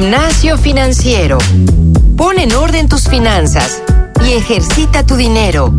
Gimnasio Financiero. Pon en orden tus finanzas y ejercita tu dinero.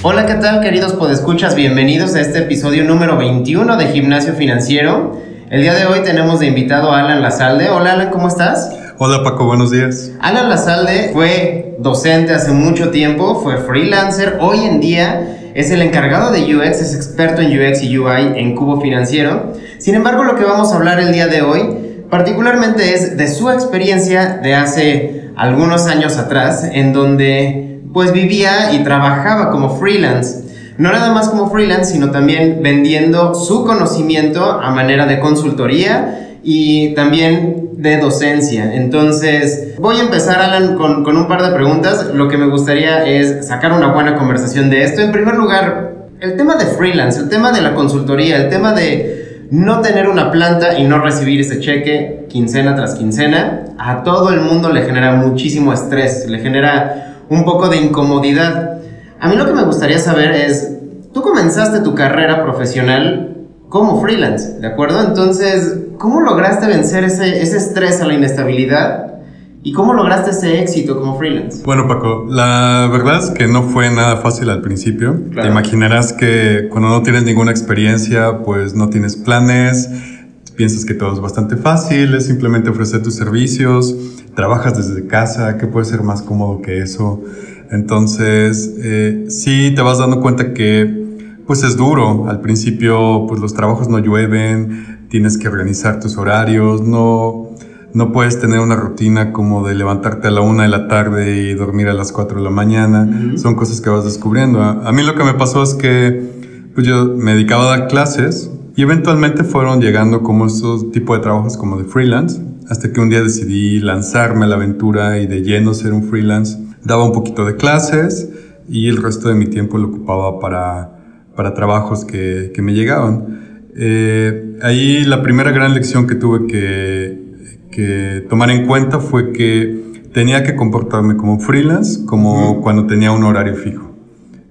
Hola, ¿qué tal queridos podescuchas? Bienvenidos a este episodio número 21 de Gimnasio Financiero. El día de hoy tenemos de invitado a Alan Lazalde. Hola Alan, ¿cómo estás? Hola Paco, buenos días. Alan Lazalde fue docente hace mucho tiempo, fue freelancer, hoy en día es el encargado de UX, es experto en UX y UI en Cubo Financiero. Sin embargo, lo que vamos a hablar el día de hoy particularmente es de su experiencia de hace algunos años atrás, en donde pues vivía y trabajaba como freelance. No nada más como freelance, sino también vendiendo su conocimiento a manera de consultoría y también de docencia. Entonces, voy a empezar, Alan, con, con un par de preguntas. Lo que me gustaría es sacar una buena conversación de esto. En primer lugar, el tema de freelance, el tema de la consultoría, el tema de no tener una planta y no recibir ese cheque quincena tras quincena, a todo el mundo le genera muchísimo estrés, le genera un poco de incomodidad. A mí lo que me gustaría saber es, tú comenzaste tu carrera profesional como freelance, ¿de acuerdo? Entonces, ¿cómo lograste vencer ese, ese estrés a la inestabilidad? ¿Y cómo lograste ese éxito como freelance? Bueno, Paco, la verdad es que no fue nada fácil al principio. Te imaginarás que cuando no tienes ninguna experiencia, pues no tienes planes, piensas que todo es bastante fácil, es simplemente ofrecer tus servicios, trabajas desde casa, ¿qué puede ser más cómodo que eso? Entonces, eh, sí te vas dando cuenta que pues es duro. Al principio, pues los trabajos no llueven, tienes que organizar tus horarios, no, no puedes tener una rutina como de levantarte a la una de la tarde y dormir a las cuatro de la mañana. Son cosas que vas descubriendo. A, a, mí lo que me pasó es que pues yo me dedicaba a dar clases y eventualmente fueron llegando como esos tipos de trabajos como de freelance hasta que un día decidí lanzarme a la aventura y de lleno ser un freelance. Daba un poquito de clases y el resto de mi tiempo lo ocupaba para, para trabajos que, que me llegaban. Eh, ahí la primera gran lección que tuve que, que, tomar en cuenta fue que tenía que comportarme como freelance, como cuando tenía un horario fijo.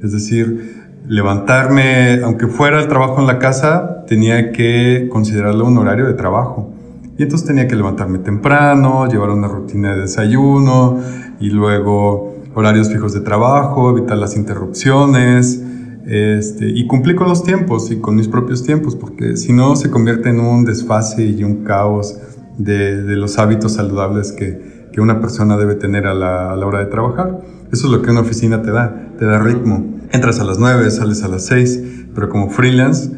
Es decir, levantarme, aunque fuera el trabajo en la casa, tenía que considerarlo un horario de trabajo. Y entonces tenía que levantarme temprano, llevar una rutina de desayuno y luego horarios fijos de trabajo, evitar las interrupciones. Este, y cumplir con los tiempos y con mis propios tiempos, porque si no se convierte en un desfase y un caos de, de los hábitos saludables que, que, una persona debe tener a la, a la, hora de trabajar. Eso es lo que una oficina te da, te da ritmo. Entras a las 9, sales a las 6, pero como freelance,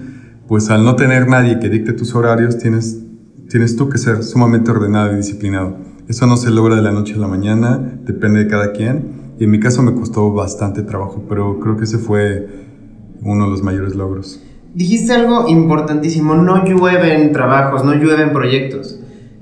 pues al no tener nadie que dicte tus horarios, tienes tienes tú que ser sumamente ordenado y disciplinado. Eso no se logra de la noche a la mañana, depende de cada quien. Y en mi caso me costó bastante trabajo, pero creo que ese fue uno de los mayores logros. Dijiste algo importantísimo, no llueven trabajos, no llueven proyectos.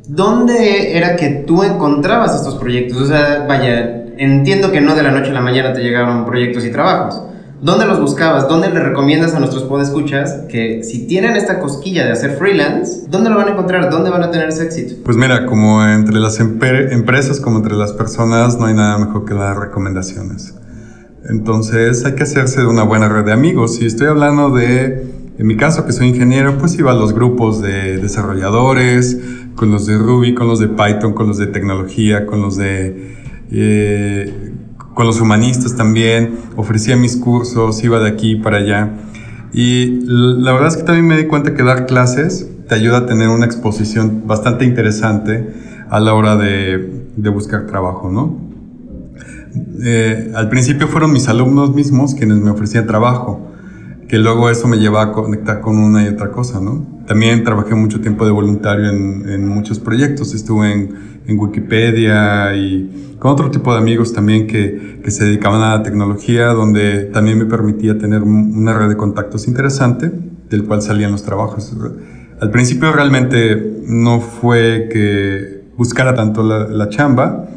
¿Dónde era que tú encontrabas estos proyectos? O sea, vaya, entiendo que no de la noche a la mañana te llegaron proyectos y trabajos, ¿Dónde los buscabas? ¿Dónde le recomiendas a nuestros podescuchas que si tienen esta cosquilla de hacer freelance, ¿dónde lo van a encontrar? ¿Dónde van a tener ese éxito? Pues mira, como entre las empresas como entre las personas, no hay nada mejor que las recomendaciones. Entonces hay que hacerse de una buena red de amigos. Si estoy hablando de, en mi caso que soy ingeniero, pues iba a los grupos de desarrolladores, con los de Ruby, con los de Python, con los de tecnología, con los de... Eh, con los humanistas también, ofrecía mis cursos, iba de aquí para allá. Y la verdad es que también me di cuenta que dar clases te ayuda a tener una exposición bastante interesante a la hora de, de buscar trabajo, ¿no? Eh, al principio fueron mis alumnos mismos quienes me ofrecían trabajo, que luego eso me lleva a conectar con una y otra cosa, ¿no? También trabajé mucho tiempo de voluntario en, muchos proyectos, estuve en Wikipedia y con otro tipo de amigos también que, se dedicaban a la tecnología, donde también me permitía tener una red de contactos interesante, del cual salían los trabajos. Al principio realmente no fue que buscara tanto la chamba,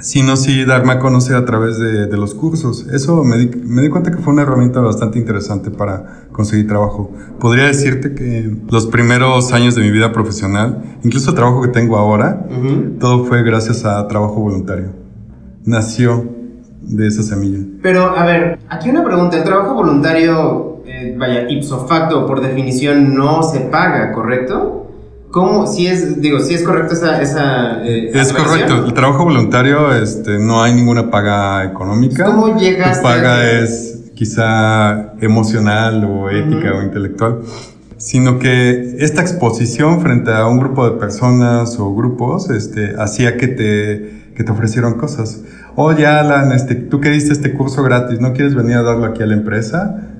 sino sí darme a conocer a través de, de los cursos. Eso me di, me di, cuenta que fue una herramienta bastante interesante para conseguir trabajo. Podría decirte que los primeros años de mi vida profesional, incluso el trabajo que tengo ahora, uh -huh. todo fue gracias a trabajo voluntario. Nació de esa semilla. Pero, a ver, aquí una pregunta. El trabajo voluntario, eh, vaya, ipso facto, por definición, no se paga, ¿correcto? ¿Cómo? Si es, digo, si es correcto esa... esa eh, es correcto. El trabajo voluntario, este, no hay ninguna paga económica. ¿Cómo llegas? Tu paga es quizá emocional o ética o intelectual sino que esta exposición frente a un grupo de personas o grupos este, hacía que te, que te ofrecieran cosas. Oye, Alan, este, tú que diste este curso gratis, ¿no quieres venir a darlo aquí a la empresa?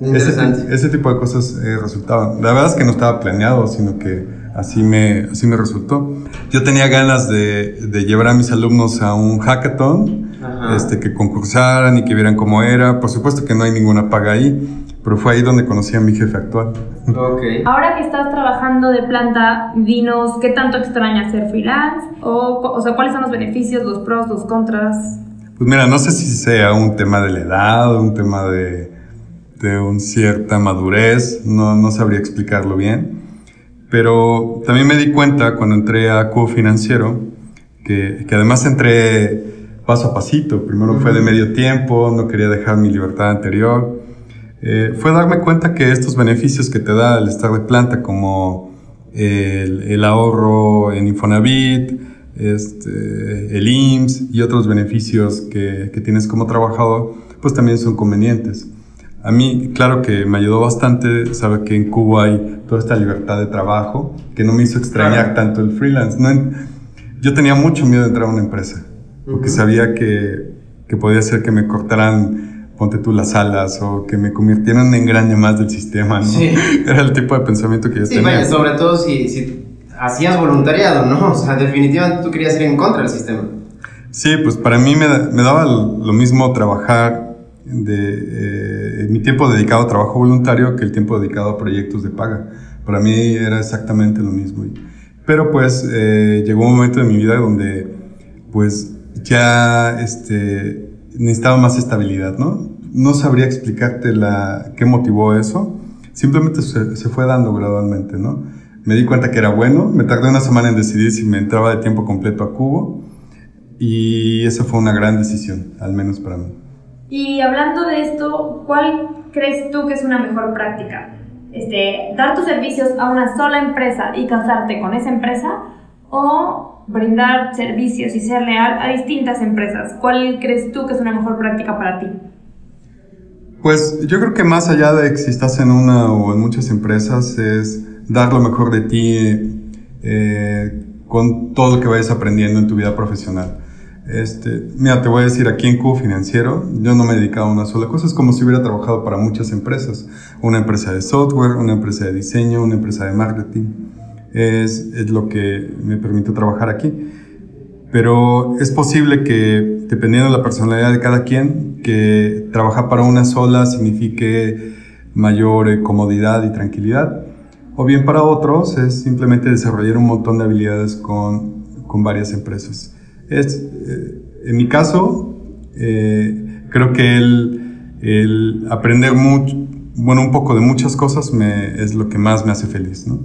Ese, ese, tipo de cosas eh, resultaban. La verdad es que no estaba planeado, sino que así me, así me resultó. Yo tenía ganas de, de llevar a mis alumnos a un hackathon, este, que concursaran y que vieran cómo era. Por supuesto que no hay ninguna paga ahí pero fue ahí donde conocí a mi jefe actual. Okay. Ahora que estás trabajando de planta, dinos qué tanto extraña ser freelance, o, o sea, cuáles son los beneficios, los pros, los contras. Pues mira, no sé si sea un tema de la edad, un tema de, de una cierta madurez, no, no sabría explicarlo bien, pero también me di cuenta cuando entré a Cubo Financiero, que, que además entré paso a pasito, primero fue de medio tiempo, no quería dejar mi libertad anterior, eh, fue darme cuenta que estos beneficios que te da el estar de planta, como el, ahorro en Infonavit, este, el IMSS y otros beneficios que, que, tienes como trabajador, pues también son convenientes. A mí, claro que me ayudó bastante, sabe que en Cuba hay toda esta libertad de trabajo que no me hizo extrañar tanto el freelance. No, yo tenía mucho miedo de entrar a una empresa, porque sabía que, que podía ser que me cortaran ponte tú las alas o que me convirtieran en grande más del sistema, ¿no? Sí. Era el tipo de pensamiento que yo sí, tenía. Vaya, sobre todo si, si hacías voluntariado, ¿no? O sea, definitivamente tú querías ir en contra del sistema. Sí, pues para mí me, me daba lo mismo trabajar de eh, mi tiempo dedicado a trabajo voluntario que el tiempo dedicado a proyectos de paga. Para mí era exactamente lo mismo. Pero pues eh, llegó un momento de mi vida donde pues ya este, necesitaba más estabilidad, ¿no? No sabría explicarte la, qué motivó eso, simplemente se, se, fue dando gradualmente, ¿no? Me di cuenta que era bueno, me tardé una semana en decidir si me entraba de tiempo completo a Cubo y esa fue una gran decisión, al menos para mí. Y hablando de esto, ¿cuál crees tú que es una mejor práctica? Este, ¿Dar tus servicios a una sola empresa y casarte con esa empresa? ¿O brindar servicios y ser leal a distintas empresas. ¿Cuál crees tú que es una mejor práctica para ti? Pues yo creo que más allá de que si estás en una o en muchas empresas es dar lo mejor de ti eh, con todo lo que vayas aprendiendo en tu vida profesional. Este, mira, te voy a decir, aquí en Cubo Financiero, yo no me he dedicado a una sola cosa, es como si hubiera trabajado para muchas empresas. Una empresa de software, una empresa de diseño, una empresa de marketing es, es lo que me permite trabajar aquí. Pero es posible que, dependiendo de la personalidad de cada quien, que trabajar para una sola signifique mayor eh, comodidad y tranquilidad. O bien para otros es simplemente desarrollar un montón de habilidades con, con varias empresas. Es, eh, en mi caso, eh, creo que el, el aprender mucho, bueno, un poco de muchas cosas me, es lo que más me hace feliz, ¿no?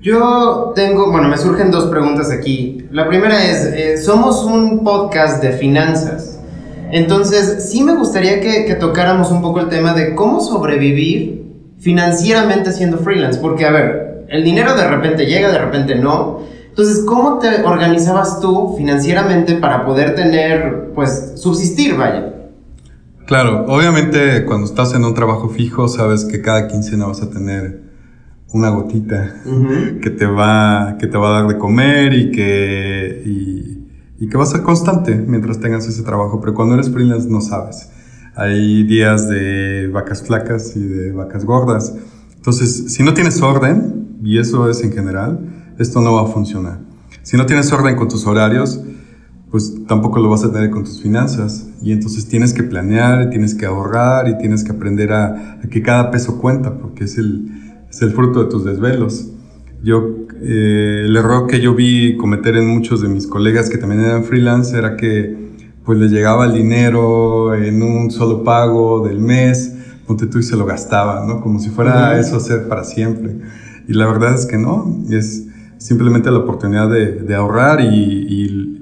Yo tengo, bueno, me surgen dos preguntas aquí. La primera es, eh, somos un podcast de finanzas. Entonces, sí me gustaría que, tocáramos un poco el tema de cómo sobrevivir financieramente siendo freelance. Porque, a ver, el dinero de repente llega, de repente no. Entonces, ¿cómo te organizabas tú financieramente para poder tener, pues, subsistir, vaya? Claro, obviamente cuando estás en un trabajo fijo, sabes que cada quincena vas a tener una gotita que, te va, que te va a dar de comer y que, y, que va a ser constante mientras tengas ese trabajo. Pero cuando eres freelance no sabes. Hay días de vacas flacas y de vacas gordas. Entonces, si no tienes orden, y eso es en general, esto no va a funcionar. Si no tienes orden con tus horarios, pues tampoco lo vas a tener con tus finanzas. Y entonces tienes que planear, tienes que ahorrar y tienes que aprender a que cada peso cuenta, porque es el, es el fruto de tus desvelos. Yo, eh, el error que yo vi cometer en muchos de mis colegas que también eran freelance era que pues les llegaba el dinero en un solo pago del mes, ponte tú y se lo gastaba, ¿no? Como si fuera eso a ser para siempre. Y la verdad es que no, es simplemente la oportunidad de, de ahorrar y, y,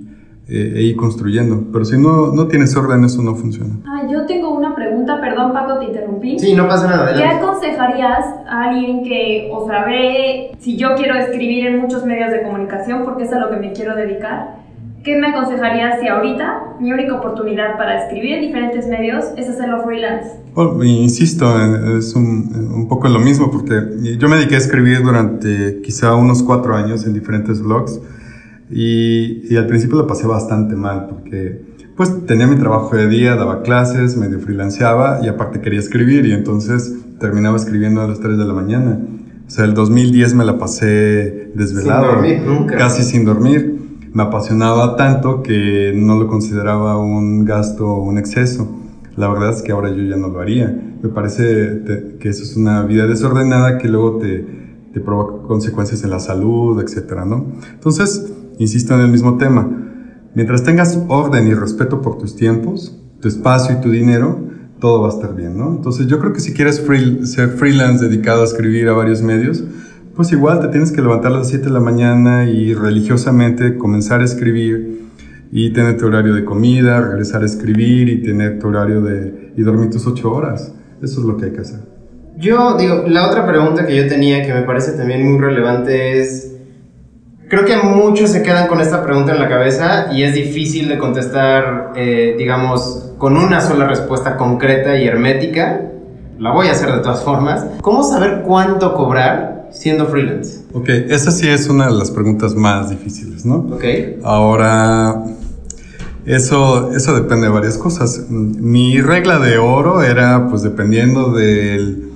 eh, e ir construyendo. Pero si no, no tienes orden, eso no funciona. Ah, yo tengo una pregunta, perdón Paco, te interrumpí. Sí, no pasa nada. ¿Qué aconsejarías a alguien que, o sea, ve si yo quiero escribir en muchos medios de comunicación porque es a lo que me quiero dedicar? ¿Qué me aconsejarías si ahorita mi única oportunidad para escribir en diferentes medios es hacerlo freelance? Bueno, insisto, eh, es un, un, poco lo mismo porque yo me dediqué a escribir durante quizá unos cuatro años en diferentes blogs y, y al principio lo pasé bastante mal porque pues tenía mi trabajo de día, daba clases, medio freelanceaba y aparte quería escribir y entonces terminaba escribiendo a las 3 de la mañana. O sea, el 2010 me la pasé desvelado, sin dormir, nunca. casi sin dormir. Me apasionaba tanto que no lo consideraba un gasto o un exceso. La verdad es que ahora yo ya no lo haría. Me parece que eso es una vida desordenada que luego te, te provoca consecuencias en la salud, etcétera, ¿no? Entonces, insisto en el mismo tema. Mientras tengas orden y respeto por tus tiempos, tu espacio y tu dinero, todo va a estar bien, ¿no? Entonces yo creo que si quieres ser freelance dedicado a escribir a varios medios, pues igual te tienes que levantar a las 7 de la mañana y religiosamente comenzar a escribir y tener tu horario de comida, regresar a escribir y tener tu horario de... y dormir tus 8 horas. Eso es lo que hay que hacer. Yo digo, la otra pregunta que yo tenía que me parece también muy relevante es Creo que muchos se quedan con esta pregunta en la cabeza y es difícil de contestar, eh, digamos, con una sola respuesta concreta y hermética. La voy a hacer de todas formas. ¿Cómo saber cuánto cobrar siendo freelance? Ok, esa sí es una de las preguntas más difíciles, ¿no? Ok. Ahora, eso, eso depende de varias cosas. Mi regla de oro era, pues, dependiendo del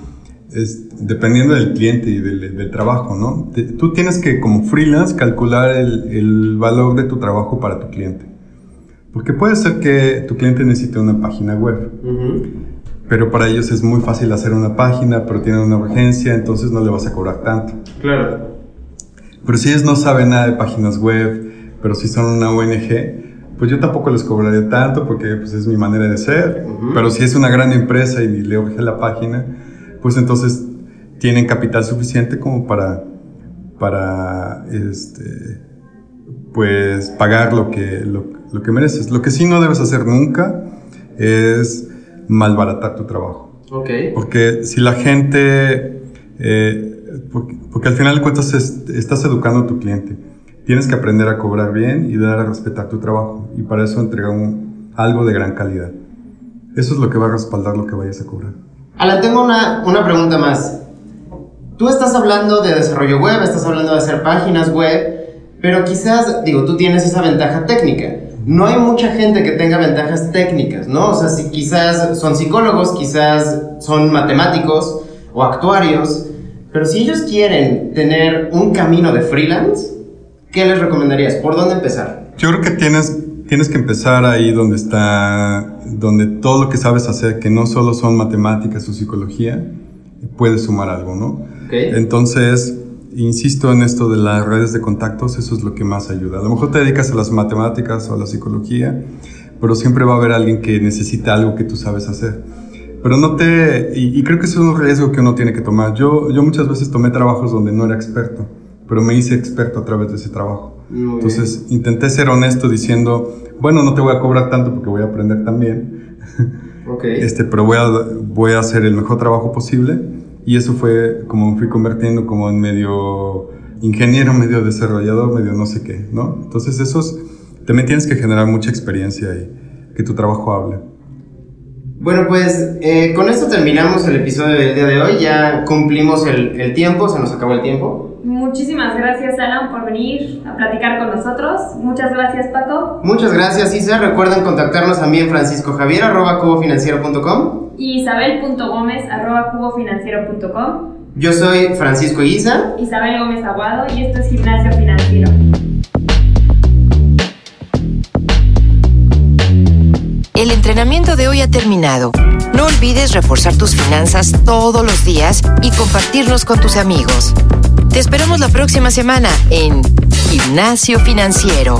es, dependiendo del cliente y del, del trabajo, ¿no? Te, tú tienes que, como freelance, calcular el, el, valor de tu trabajo para tu cliente. Porque puede ser que tu cliente necesite una página web, uh -huh. Pero para ellos es muy fácil hacer una página, pero tienen una urgencia, entonces no le vas a cobrar tanto. Claro. Pero si ellos no saben nada de páginas web, pero si son una ONG, pues yo tampoco les cobraría tanto porque pues, es mi manera de ser. Uh -huh. Pero si es una gran empresa y le urge la página, pues entonces tienen capital suficiente como para, para este, pues pagar lo que, lo, lo, que mereces. Lo que sí no debes hacer nunca es malbaratar tu trabajo. Okay. Porque si la gente, eh, porque, porque, al final de cuentas es, estás educando a tu cliente. Tienes que aprender a cobrar bien y dar a respetar tu trabajo. Y para eso entregar un, algo de gran calidad. Eso es lo que va a respaldar lo que vayas a cobrar. Alan, tengo una, una pregunta más. Tú estás hablando de desarrollo web, estás hablando de hacer páginas web, pero quizás, digo, tú tienes esa ventaja técnica. No hay mucha gente que tenga ventajas técnicas, ¿no? O sea, si quizás son psicólogos, quizás son matemáticos o actuarios, pero si ellos quieren tener un camino de freelance, ¿qué les recomendarías? ¿Por dónde empezar? Yo creo que tienes tienes que empezar ahí donde está, donde todo lo que sabes hacer, que no solo son matemáticas o psicología, puedes sumar algo, ¿no? Okay. Entonces, insisto en esto de las redes de contactos, eso es lo que más ayuda. A lo mejor te dedicas a las matemáticas o a la psicología, pero siempre va a haber alguien que necesita algo que tú sabes hacer. Pero no te, y, y creo que eso es un riesgo que uno tiene que tomar. Yo, yo muchas veces tomé trabajos donde no era experto, pero me hice experto a través de ese trabajo. Muy Entonces intenté ser honesto diciendo, bueno, no te voy a cobrar tanto porque voy a aprender también, okay. este, pero voy a, voy a hacer el mejor trabajo posible y eso fue como me fui convirtiendo como en medio ingeniero, medio desarrollador, medio no sé qué, ¿no? Entonces esos, también tienes que generar mucha experiencia y que tu trabajo hable. Bueno, pues eh, con esto terminamos el episodio del día de hoy. Ya cumplimos el, el, tiempo, se nos acabó el tiempo. Muchísimas gracias, Alan, por venir a platicar con nosotros. Muchas gracias, Paco. Muchas gracias, Isa. Recuerden contactarnos a mí en franciscojavier.cubofinanciero.com y isabel.gómez.cubofinanciero.com. Yo soy Francisco Isa. Isabel Gómez Aguado y esto es Gimnasio Financiero. El entrenamiento de hoy ha terminado. No olvides reforzar tus finanzas todos los días y compartirlos con tus amigos. Te esperamos la próxima semana en Gimnasio Financiero.